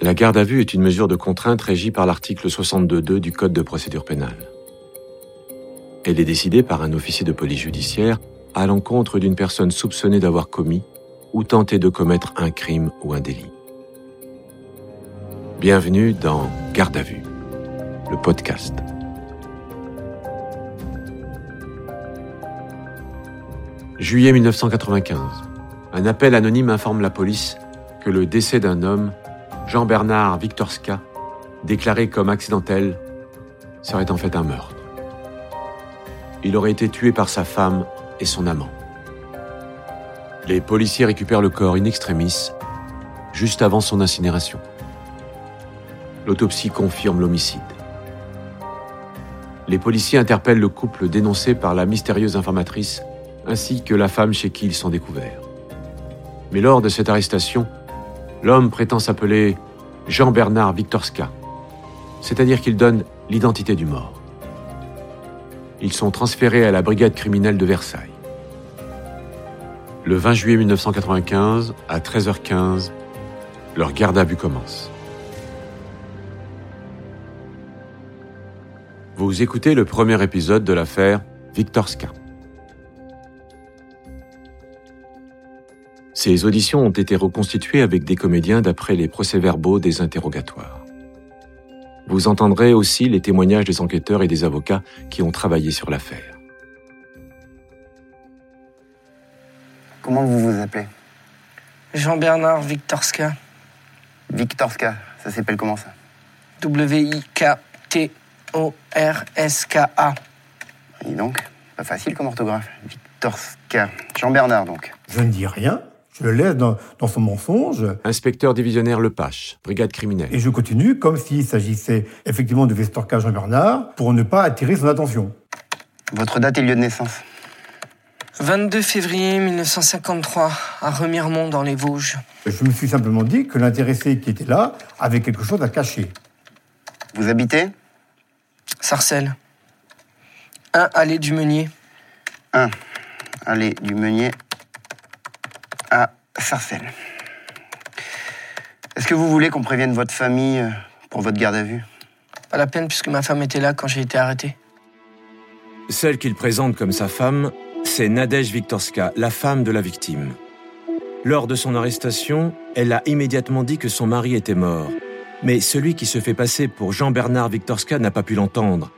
La garde à vue est une mesure de contrainte régie par l'article 62.2 du Code de procédure pénale. Elle est décidée par un officier de police judiciaire à l'encontre d'une personne soupçonnée d'avoir commis ou tenté de commettre un crime ou un délit. Bienvenue dans Garde à vue, le podcast. Juillet 1995. Un appel anonyme informe la police que le décès d'un homme, Jean-Bernard Victorska, déclaré comme accidentel, serait en fait un meurtre. Il aurait été tué par sa femme et son amant. Les policiers récupèrent le corps in extremis juste avant son incinération. L'autopsie confirme l'homicide. Les policiers interpellent le couple dénoncé par la mystérieuse informatrice ainsi que la femme chez qui ils sont découverts. Mais lors de cette arrestation, l'homme prétend s'appeler Jean-Bernard Victorska, c'est-à-dire qu'il donne l'identité du mort. Ils sont transférés à la brigade criminelle de Versailles. Le 20 juillet 1995, à 13h15, leur garde à vue commence. Vous écoutez le premier épisode de l'affaire Victorska. Ces auditions ont été reconstituées avec des comédiens d'après les procès-verbaux des interrogatoires. Vous entendrez aussi les témoignages des enquêteurs et des avocats qui ont travaillé sur l'affaire. Comment vous vous appelez? Jean-Bernard Victorska. Victorska, ça s'appelle comment ça? W-I-K-T-O-R-S-K-A. Et donc, pas facile comme orthographe. Victorska. Jean-Bernard donc. Je ne dis rien, je le laisse dans, dans son mensonge Inspecteur divisionnaire Lepache, brigade criminelle. et je continue comme s'il s'agissait effectivement de Vestorka Jean-Bernard pour ne pas attirer son attention. Votre date et lieu de naissance 22 février 1953, à Remiremont dans les Vosges. Je me suis simplement dit que l'intéressé qui était là avait quelque chose à cacher. Vous habitez? Sarcelles. 1 allée du Meunier. 1. Allée du Meunier Sarcelles. Est-ce que vous voulez qu'on prévienne votre famille euh, pour votre garde à vue? Pas la peine puisque ma femme était là quand j'ai été arrêté. Celle qu'il présente comme sa femme, c'est Nadège Viktorska, la femme de la victime. Lors de son arrestation, elle a immédiatement dit que son mari était mort. Mais celui qui se fait passer pour Jean-Bernard Viktorska n'a pas pu l'entendre.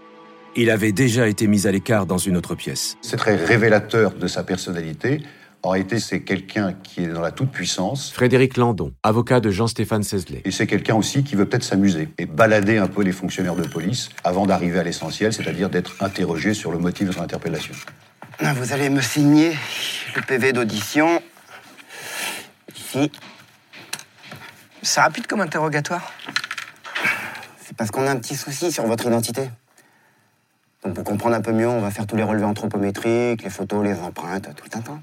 Il avait déjà été mis à l'écart dans une autre pièce. C'est très révélateur de sa personnalité. En réalité, c'est quelqu'un qui est dans la toute-puissance. Frédéric Landon, avocat de Jean-Stéphane Sesley. Et c'est quelqu'un aussi qui veut peut-être s'amuser et balader un peu les fonctionnaires de police avant d'arriver à l'essentiel, c'est-à-dire d'être interrogé sur le motif de son interpellation. Vous allez me signer le PV d'audition. Ici. C'est rapide comme interrogatoire. C'est parce qu'on a un petit souci sur votre identité. Donc pour comprendre un peu mieux, on va faire tous les relevés anthropométriques, les photos, les empreintes, tout un temps.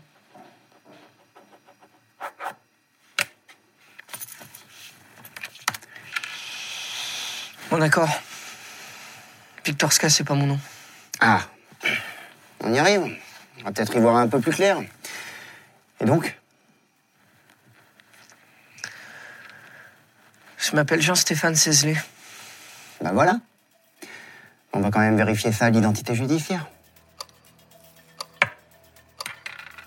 Bon d'accord. Victorska, c'est pas mon nom. Ah, on y arrive. On va peut-être y voir un peu plus clair. Et donc? Je m'appelle Jean-Stéphane Sesley. Ben voilà. On va quand même vérifier ça à l'identité judiciaire.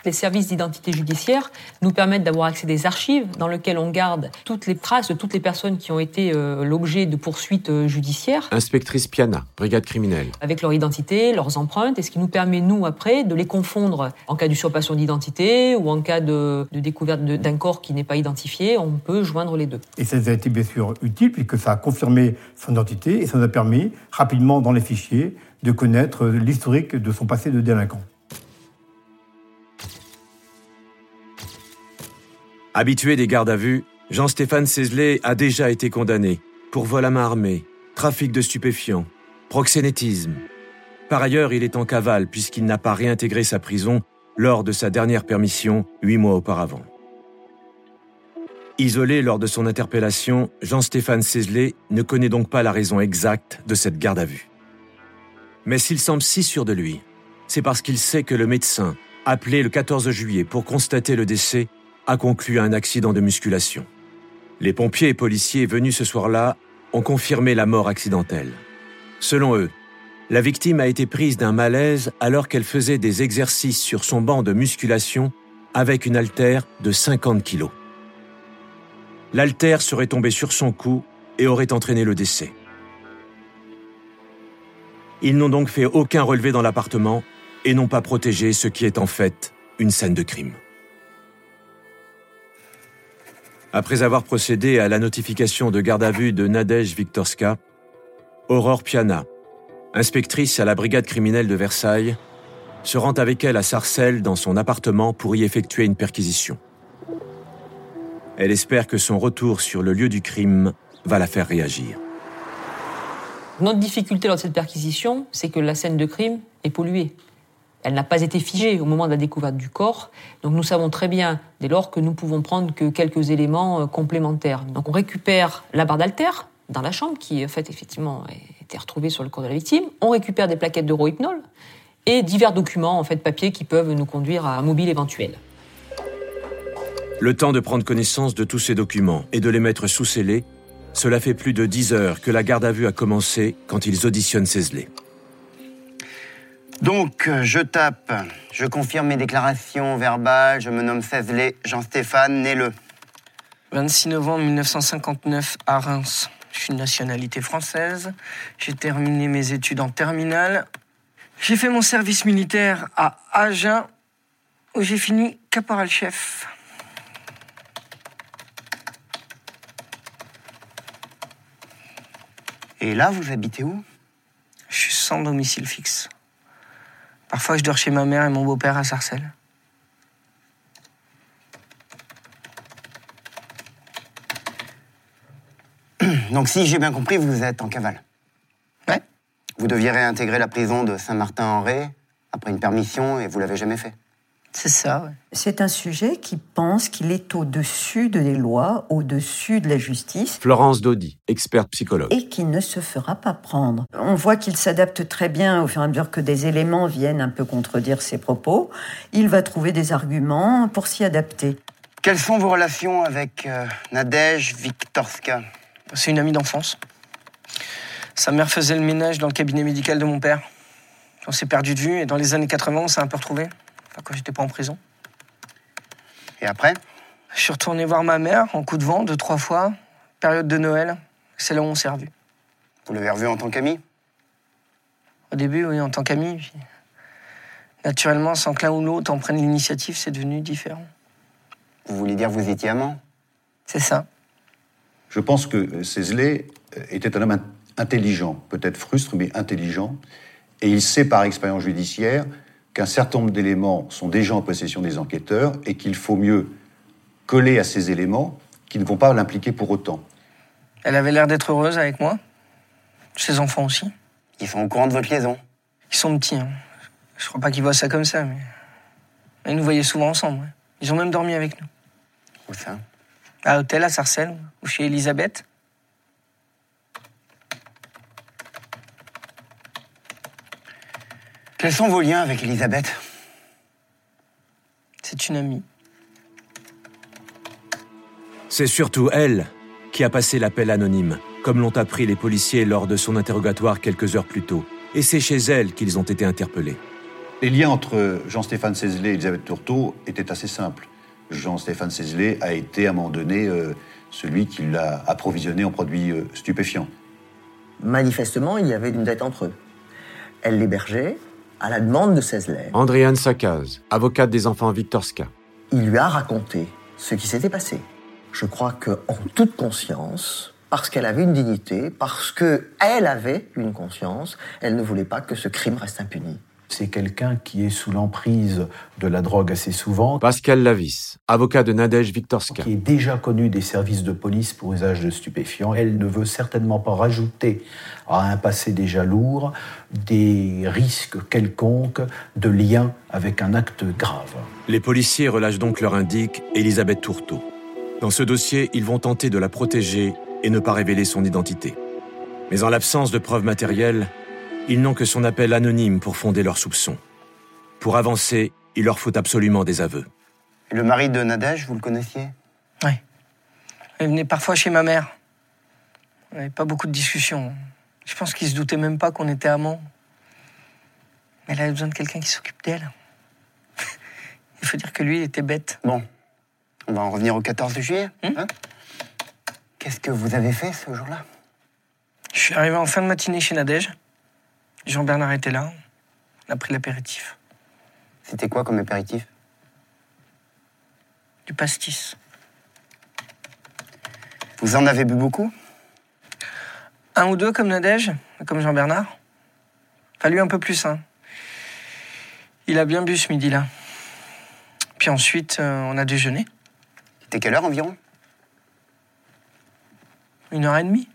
Les services d'identité judiciaire nous permettent d'avoir accès à des archives dans lesquelles on garde toutes les traces de toutes les personnes qui ont été euh, l'objet de poursuites euh, judiciaires, Inspectrice Piana, brigade criminelle. avec leur identité, leurs empreintes, et ce qui nous permet, nous, après, de les confondre en cas d'usurpation d'identité ou en cas de, de découverte d'un corps qui n'est pas identifié, on peut joindre les deux. Et ça a été bien sûr utile puisque ça a confirmé son identité et ça nous a permis rapidement dans les fichiers de connaître l'historique de son passé de délinquant. Habitué des gardes à vue, Jean-Stéphane Sesley a déjà été condamné pour vol à main armée, trafic de stupéfiants, proxénétisme. Par ailleurs, il est en cavale puisqu'il n'a pas réintégré sa prison lors de sa dernière permission huit mois auparavant. Isolé lors de son interpellation, Jean-Stéphane Sesley ne connaît donc pas la raison exacte de cette garde à vue. Mais s'il semble si sûr de lui, c'est parce qu'il sait que le médecin, appelé le 14 juillet pour constater le décès, a conclu à un accident de musculation. Les pompiers et policiers venus ce soir-là ont confirmé la mort accidentelle. Selon eux, la victime a été prise d'un malaise alors qu'elle faisait des exercices sur son banc de musculation avec une haltère de 50 kilos. L'haltère serait tombée sur son cou et aurait entraîné le décès. Ils n'ont donc fait aucun relevé dans l'appartement et n'ont pas protégé ce qui est en fait une scène de crime. Après avoir procédé à la notification de garde à vue de Nadège Viktorska, Aurore Piana, inspectrice à la brigade criminelle de Versailles, se rend avec elle à Sarcelles dans son appartement pour y effectuer une perquisition. Elle espère que son retour sur le lieu du crime va la faire réagir. Notre difficulté lors de cette perquisition, c'est que la scène de crime est polluée. Elle n'a pas été figée au moment de la découverte du corps, donc nous savons très bien dès lors que nous pouvons prendre que quelques éléments euh, complémentaires. Donc on récupère la barre d'altère dans la chambre qui en fait effectivement a été retrouvée sur le corps de la victime. On récupère des plaquettes d'eurohypnol et divers documents en fait papier qui peuvent nous conduire à un mobile éventuel. Le temps de prendre connaissance de tous ces documents et de les mettre sous scellés, cela fait plus de 10 heures que la garde à vue a commencé quand ils auditionnent Cézelet. Donc, euh, je tape, je confirme mes déclarations verbales, je me nomme Cézelet Jean-Stéphane, né le. 26 novembre 1959 à Reims. Je suis de nationalité française. J'ai terminé mes études en terminale. J'ai fait mon service militaire à Agen, où j'ai fini caporal-chef. Et là, vous habitez où? Je suis sans domicile fixe. Parfois, je dors chez ma mère et mon beau-père à Sarcelles. Donc, si j'ai bien compris, vous êtes en cavale. Ouais. Vous deviez réintégrer la prison de Saint-Martin-en-Ré après une permission et vous l'avez jamais fait. C'est ça, ouais. C'est un sujet qui pense qu'il est au-dessus des lois, au-dessus de la justice Florence Daudy, experte psychologue. et qui ne se fera pas prendre. On voit qu'il s'adapte très bien au fur et à mesure que des éléments viennent un peu contredire ses propos. Il va trouver des arguments pour s'y adapter. Quelles sont vos relations avec euh, Nadège Viktorska C'est une amie d'enfance. Sa mère faisait le ménage dans le cabinet médical de mon père. On s'est perdu de vue et dans les années 80, on s'est un peu retrouvé. Enfin, quand j'étais pas en prison. Et après Je suis retourné voir ma mère en coup de vent deux, trois fois. Période de Noël. C'est là où on s'est revus. Vous l'avez revu en tant qu'ami? Au début, oui, en tant qu'ami. puis Naturellement, sans que l'un ou l'autre en prenne l'initiative, c'est devenu différent. Vous voulez dire que vous étiez amant? C'est ça. Je pense que Cézelet était un homme in- intelligent, peut-être frustre, mais intelligent. Et il sait par expérience judiciaire qu'un certain nombre d'éléments sont déjà en possession des enquêteurs et qu'il faut mieux coller à ces éléments qui ne vont pas l'impliquer pour autant. Elle avait l'air d'être heureuse avec moi. Ses enfants aussi. Ils sont au courant de votre liaison. Ils sont petits. hein. Je crois pas qu'ils voient ça comme ça, mais. Ils nous voyaient souvent ensemble. ouais. Ils ont même dormi avec nous. Où ça? À l'hôtel à Sarcelles, ou chez Elisabeth. Quels sont vos liens avec Elisabeth? C'est une amie. C'est surtout elle qui a passé l'appel anonyme, comme l'ont appris les policiers lors de son interrogatoire quelques heures plus tôt. Et c'est chez elle qu'ils ont été interpellés. Les liens entre Jean-Stéphane Cézelet et Elisabeth Tourteau étaient assez simples. Jean-Stéphane Cézelet a été à un moment donné euh, celui qui l'a approvisionné en produits euh, stupéfiants. Manifestement, il y avait une dette entre eux. Elle l'hébergeait à la demande de Cézelet. Andréane Sakaz, avocate des enfants Viktorska. Il lui a raconté ce qui s'était passé. Je crois que, en toute conscience, parce qu'elle avait une dignité, parce que elle avait une conscience, elle ne voulait pas que ce crime reste impuni. C'est quelqu'un qui est sous l'emprise de la drogue assez souvent, Pascal Lavis, avocat de Nadège Viktorska. qui est déjà connu des services de police pour usage de stupéfiants. Elle ne veut certainement pas rajouter à un passé déjà lourd des risques quelconques de lien avec un acte grave. Les policiers relâchent donc leur indique Elisabeth Tourteau. Dans ce dossier, ils vont tenter de la protéger et ne pas révéler son identité. Mais en l'absence de preuves matérielles, ils n'ont que son appel anonyme pour fonder leurs soupçons. Pour avancer, il leur faut absolument des aveux. Le mari de Nadège, vous le connaissiez? Elle venait parfois chez ma mère. On n'avait pas beaucoup de discussions. Je pense qu'il se doutait même pas qu'on était amants. Mais elle avait besoin de quelqu'un qui s'occupe d'elle. Il faut dire que lui, il était bête. Bon, on va en revenir au 14 juillet. Hmm hein? Qu'est-ce que vous avez fait ce jour-là? Je suis arrivé en fin de matinée chez Nadège. Jean-Bernard était là. On a pris l'apéritif. C'était quoi comme apéritif? Du pastis. Vous en avez bu beaucoup? Un ou deux comme Nadège, comme Jean-Bernard. Lui un peu plus, hein. Il a bien bu ce midi-là. Puis ensuite, euh, on a déjeuné. C'était quelle heure environ? Une heure et demie.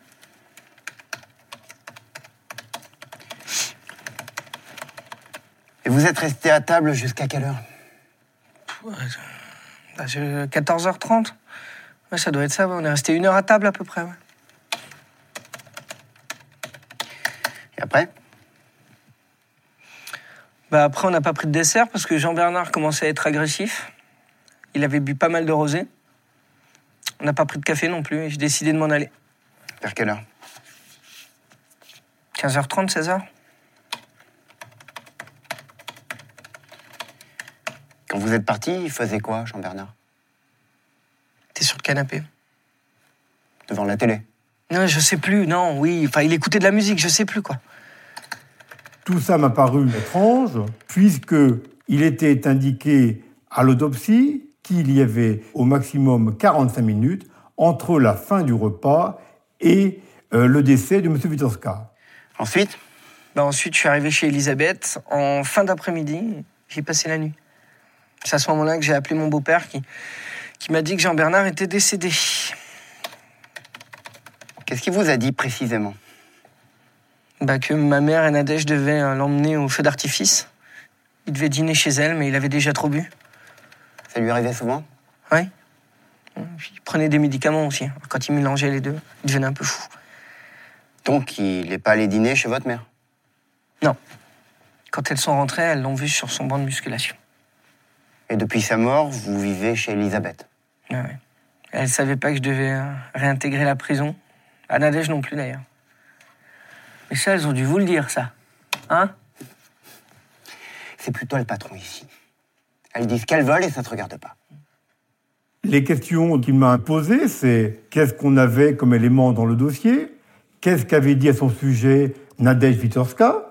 Vous êtes resté à table jusqu'à quelle heure Bah, je- 14h30. Ouais, ça doit être ça, ouais. on est resté une heure à table à peu près. ouais. Et après Bah, après, on n'a pas pris de dessert parce que Jean-Bernard commençait à être agressif. Il avait bu pas mal de rosé. On n'a pas pris de café non plus et j'ai décidé de m'en aller. Vers quelle heure 15h30, 16h vous êtes parti, il faisait quoi, Jean-Bernard? T'es sur le canapé Devant la télé Non, je sais plus, non, oui. Enfin, il écoutait de la musique, je sais plus quoi. Tout ça m'a paru étrange, puisque il était indiqué à l'autopsie qu'il y avait au maximum 45 minutes entre la fin du repas et euh, le décès de M. Witorska. Ensuite? Bah, ensuite, je suis arrivé chez Elisabeth en fin d'après-midi. J'ai passé la nuit. C'est à ce moment-là que j'ai appelé mon beau-père qui, qui m'a dit que Jean-Bernard était décédé. Qu'est-ce qu'il vous a dit précisément? Bah, que ma mère et Nadège devaient euh, l'emmener au feu d'artifice. Il devait dîner chez elle, mais il avait déjà trop bu. Ça lui arrivait souvent? Ouais. Il prenait des médicaments aussi. Quand il mélangeait les deux, il devenait un peu fou. Donc, il n'est pas allé dîner chez votre mère? Non. Quand elles sont rentrées, elles l'ont vu sur son banc de musculation. Et depuis sa mort, vous vivez chez Elisabeth ouais. Elle savait pas que je devais euh, réintégrer la prison. À Nadège non plus d'ailleurs. Mais ça, elles ont dû vous le dire, ça. Hein? C'est plutôt le patron ici. Elles disent qu'elles veulent et ça ne te regarde pas. Les questions qu'il m'a posées, c'est qu'est-ce qu'on avait comme élément dans le dossier? Qu'est-ce qu'avait dit à son sujet Nadège Witorska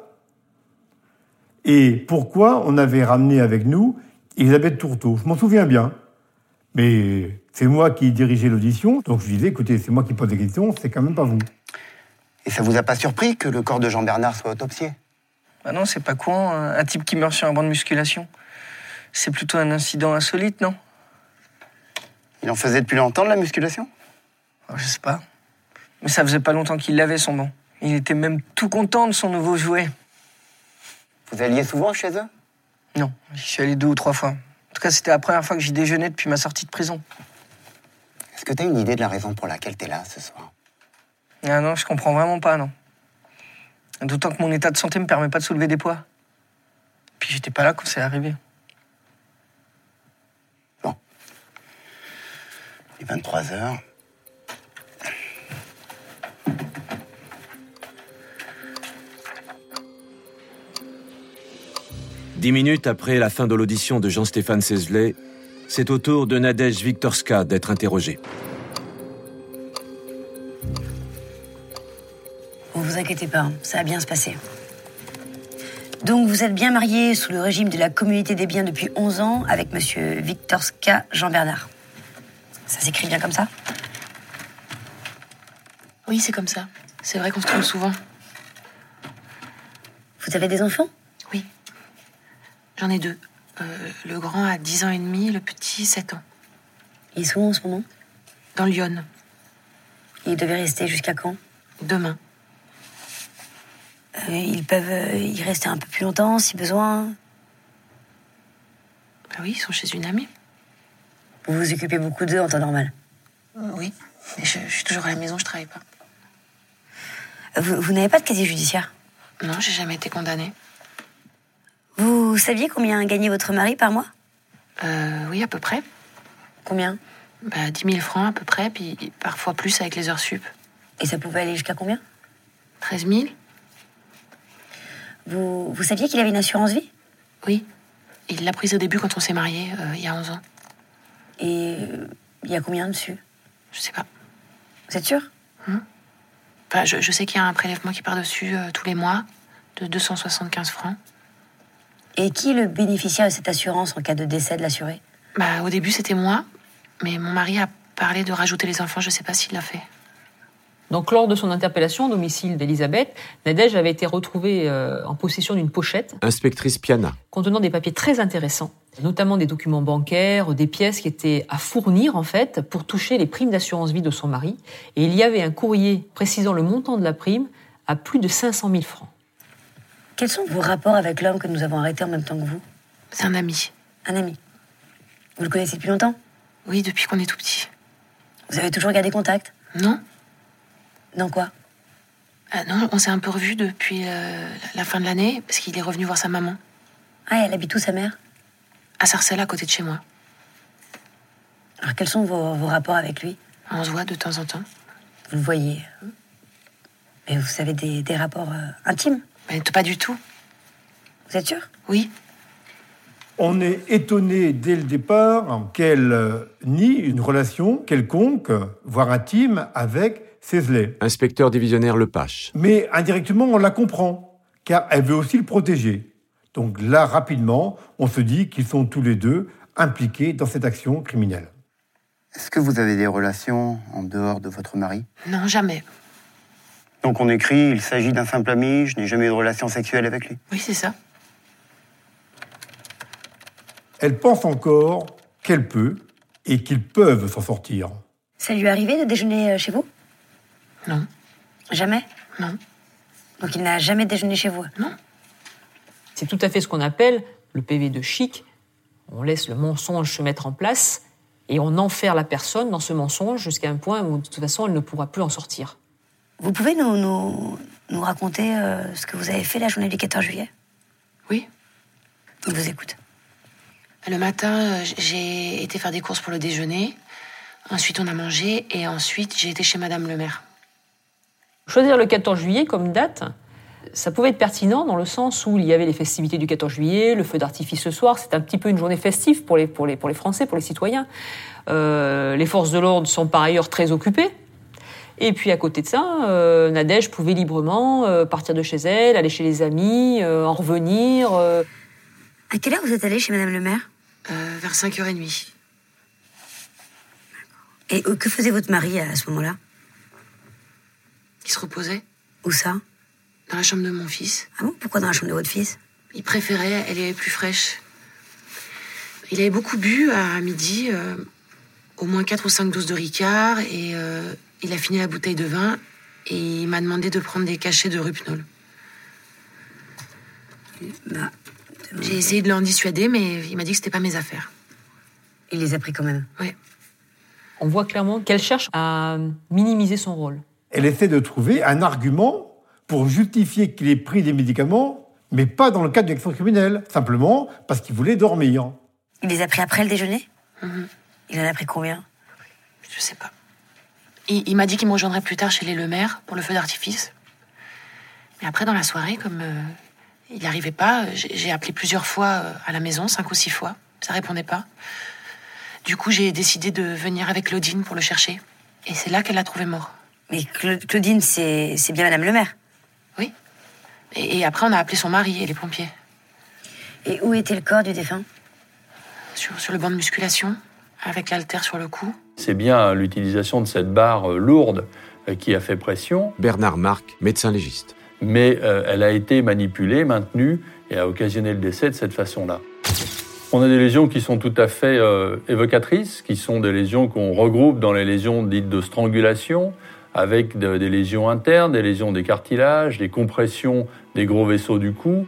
Et pourquoi on avait ramené avec nous Elisabeth Tourteau Je m'en souviens bien. Mais c'est moi qui dirigeais l'audition, donc je disais, écoutez, c'est moi qui pose des questions, c'est quand même pas vous. Et ça vous a pas surpris que le corps de Jean-Bernard soit autopsié? Bah non, c'est pas con, un un type qui meurt sur un banc de musculation. C'est plutôt un incident insolite, non? Il en faisait depuis longtemps de la musculation? Oh, Je sais pas. Mais ça faisait pas longtemps qu'il l'avait, son banc. Il était même tout content de son nouveau jouet. Vous alliez souvent chez eux? Non, j'y suis allé deux ou trois fois. En tout cas, c'était la première fois que j'y déjeunais depuis ma sortie de prison. Est-ce que tu as une idée de la raison pour laquelle tu es là ce soir? Ah non, je comprends vraiment pas, non. D'autant que mon état de santé me permet pas de soulever des poids. Puis j'étais pas là quand c'est arrivé. Il est 23 heures. Dix minutes après la fin de l'audition de Jean-Stéphane Sesley, c'est au tour de Nadège Viktorska d'être interrogée. Vous vous inquiétez pas, ça va bien se passer. Donc vous êtes bien marié sous le régime de la communauté des biens depuis 11 ans avec monsieur Viktorska Jean-Bernard. Ça s'écrit bien comme ça? Oui, c'est comme ça. C'est vrai qu'on se trompe souvent. Vous avez des enfants? J'en ai deux. Euh, le grand a 10 ans et demi, le petit 7 ans. Ils sont où en ce moment? Dans Lyon. Ils devaient rester jusqu'à quand? Demain. Euh, Ils peuvent euh, y rester un peu plus longtemps si besoin? Ah oui, ils sont chez une amie. Vous vous occupez beaucoup d'eux en temps normal? Oui. Mais je, je suis toujours à la maison, je travaille pas. Vous, vous n'avez pas de casier judiciaire? Non, j'ai jamais été condamnée. Vous saviez combien gagnait votre mari par mois? Euh, oui, à peu près. Combien? Bah, 10 000 francs à peu près, puis parfois plus avec les heures sup. Et ça pouvait aller jusqu'à combien? 13 000 vous, vous saviez qu'il avait une assurance vie? Oui. Il l'a prise au début quand on s'est mariés, euh, il y a 11 ans. Et euh, il y a combien dessus? Je sais pas. Vous êtes sûr? Enfin, je, je sais qu'il y a un prélèvement qui part dessus euh, tous les mois, de 275 francs. Et qui est le bénéficiaire de cette assurance en cas de décès de l'assuré? Bah, au début, c'était moi, mais mon mari a parlé de rajouter les enfants, je sais pas s'il l'a fait. Donc, lors de son interpellation au domicile d'Elisabeth, Nadège avait été retrouvée euh, en possession d'une pochette Inspectrice Piana. contenant des papiers très intéressants, notamment des documents bancaires, des pièces qui étaient à fournir en fait pour toucher les primes d'assurance vie de son mari. Et il y avait un courrier précisant le montant de la prime à plus de 500 000 francs. Quels sont vos rapports avec l'homme que nous avons arrêté en même temps que vous C'est un ami. Un ami. Vous le connaissez depuis longtemps Oui, depuis qu'on est tout petit. Vous avez toujours gardé contact Non Dans quoi Ah Non, on s'est un peu revus depuis euh, la fin de l'année, parce qu'il est revenu voir sa maman, Ah, elle habite où sa mère à Sarcelles, à côté de chez moi. Alors quels sont vos, vos rapports avec lui On se voit de temps en temps. Vous le voyez Et vous avez des, des rapports euh, intimes Mais pas du tout. Vous êtes sûr? Oui. On est étonné dès le départ qu'elle euh, nie une relation quelconque, voire intime, avec Cézelet. Inspecteur divisionnaire Lepache. Mais indirectement, on la comprend, car elle veut aussi le protéger. Donc là, rapidement, on se dit qu'ils sont tous les deux impliqués dans cette action criminelle. Est-ce que vous avez des relations en dehors de votre mari? Non, jamais. Donc on écrit, il s'agit d'un simple ami, je n'ai jamais eu de relation sexuelle avec lui. Oui, c'est ça. Elle pense encore qu'elle peut et qu'ils peuvent s'en sortir. Ça lui est arrivé de déjeuner euh, chez vous? Non. Jamais? Non. Donc il n'a jamais déjeuné chez vous? Non. C'est tout à fait ce qu'on appelle le PV de chic. On laisse le mensonge se mettre en place et on enferme la personne dans ce mensonge jusqu'à un point où de toute façon elle ne pourra plus en sortir. Vous pouvez nous, nous, nous raconter euh, ce que vous avez fait la journée du 14 juillet? Oui. Il vous écoute. Le matin, euh, j'ai été faire des courses pour le déjeuner. Ensuite, on a mangé. Et ensuite, j'ai été chez Madame le maire. Choisir le 14 juillet comme date, ça pouvait être pertinent dans le sens où il y avait les festivités du 14 juillet, le feu d'artifice ce soir, c'est un petit peu une journée festive pour les, pour les, pour les Français, pour les citoyens. Euh, les forces de l'ordre sont par ailleurs très occupées. Et puis à côté de ça, euh, Nadège pouvait librement euh, partir de chez elle, aller chez les amis, euh, en revenir. euh. À quelle heure vous êtes allé chez Madame le maire? Euh, vers 5h30. Et que faisait votre mari à ce moment-là? Il se reposait Où ça? Dans la chambre de mon fils. Ah bon? Pourquoi dans la chambre de votre fils? Il préférait, elle est plus fraîche. Il avait beaucoup bu à midi, euh, au moins 4 ou 5 doses de Ricard, et euh, il a fini la bouteille de vin, et il m'a demandé de prendre des cachets de Rupnol. Bah, J'ai essayé de l'en dissuader, mais il m'a dit que c'était pas mes affaires. il les a pris quand même. Oui. On voit clairement qu'elle cherche à minimiser son rôle. Elle essaie de trouver un argument pour justifier qu'il ait pris des médicaments, mais pas dans le cadre d'une action criminelle, simplement parce qu'il voulait dormir. Il les a pris après le déjeuner? Il en a pris combien? Je sais pas. Il, il m'a dit qu'il me rejoindrait plus tard chez les Lemaire pour le feu d'artifice. Mais après, dans la soirée, comme euh, il n'arrivait pas, j'ai appelé plusieurs fois euh, à la maison, cinq ou six fois. Ça répondait pas. Du coup, j'ai décidé de venir avec Claudine pour le chercher. Et c'est là qu'elle l'a trouvé mort. Mais Cla- Claudine, c'est c'est bien Madame le maire. Oui. Et, et après, on a appelé son mari et les pompiers. Et où était le corps du défunt? Sur, sur le banc de musculation, avec l'haltère sur le cou. C'est bien l'utilisation de cette barre euh, lourde euh, qui a fait pression, Bernard Marc, médecin légiste. mais euh, elle a été manipulée, maintenue et a occasionné le décès de cette façon-là. On a des lésions qui sont tout à fait euh, évocatrices, qui sont des lésions qu'on regroupe dans les lésions dites de strangulation, avec de- des lésions internes, des lésions des cartilages, des compressions des gros vaisseaux du cou.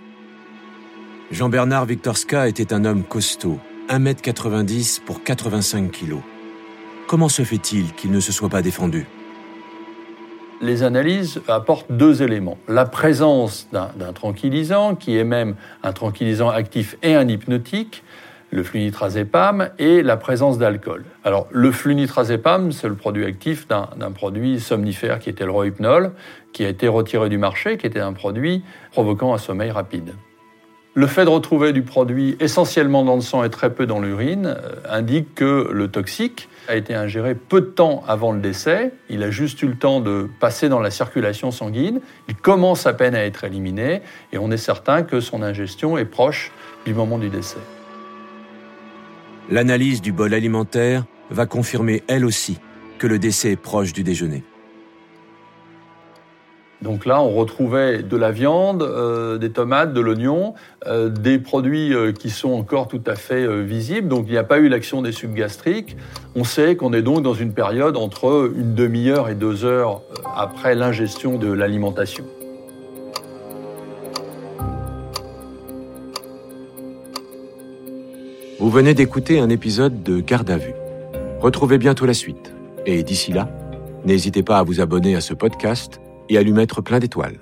Jean-Bernard Victorska était un homme costaud, 1m90 pour 85 kg. Comment se fait-il qu'il ne se soit pas défendu? Les analyses apportent deux éléments. La présence d'un tranquillisant, qui est même un tranquillisant actif et un hypnotique, le flunitrazépam et la présence d'alcool. Alors, le flunitrazépam, c'est le produit actif d'un produit somnifère qui était le rohypnol, qui a été retiré du marché, qui était un produit provoquant un sommeil rapide. Le fait de retrouver du produit essentiellement dans le sang et très peu dans l'urine euh, indique que le toxique a été ingéré peu de temps avant le décès. Il a juste eu le temps de passer dans la circulation sanguine. Il commence à peine à être éliminé et on est certain que son ingestion est proche du moment du décès. L'analyse du bol alimentaire va confirmer elle aussi que le décès est proche du déjeuner. Donc là, on retrouvait de la viande, euh, des tomates, de l'oignon, euh, des produits euh, qui sont encore tout à fait visibles. Donc il n'y a pas eu l'action des sucs gastriques. On sait qu'on est donc dans une période entre une demi-heure et deux heures après l'ingestion de l'alimentation. Vous venez d'écouter un épisode de Garde à vue. Retrouvez bientôt la suite. Et d'ici là, n'hésitez pas à vous abonner à ce podcast et à lui plein d'étoiles.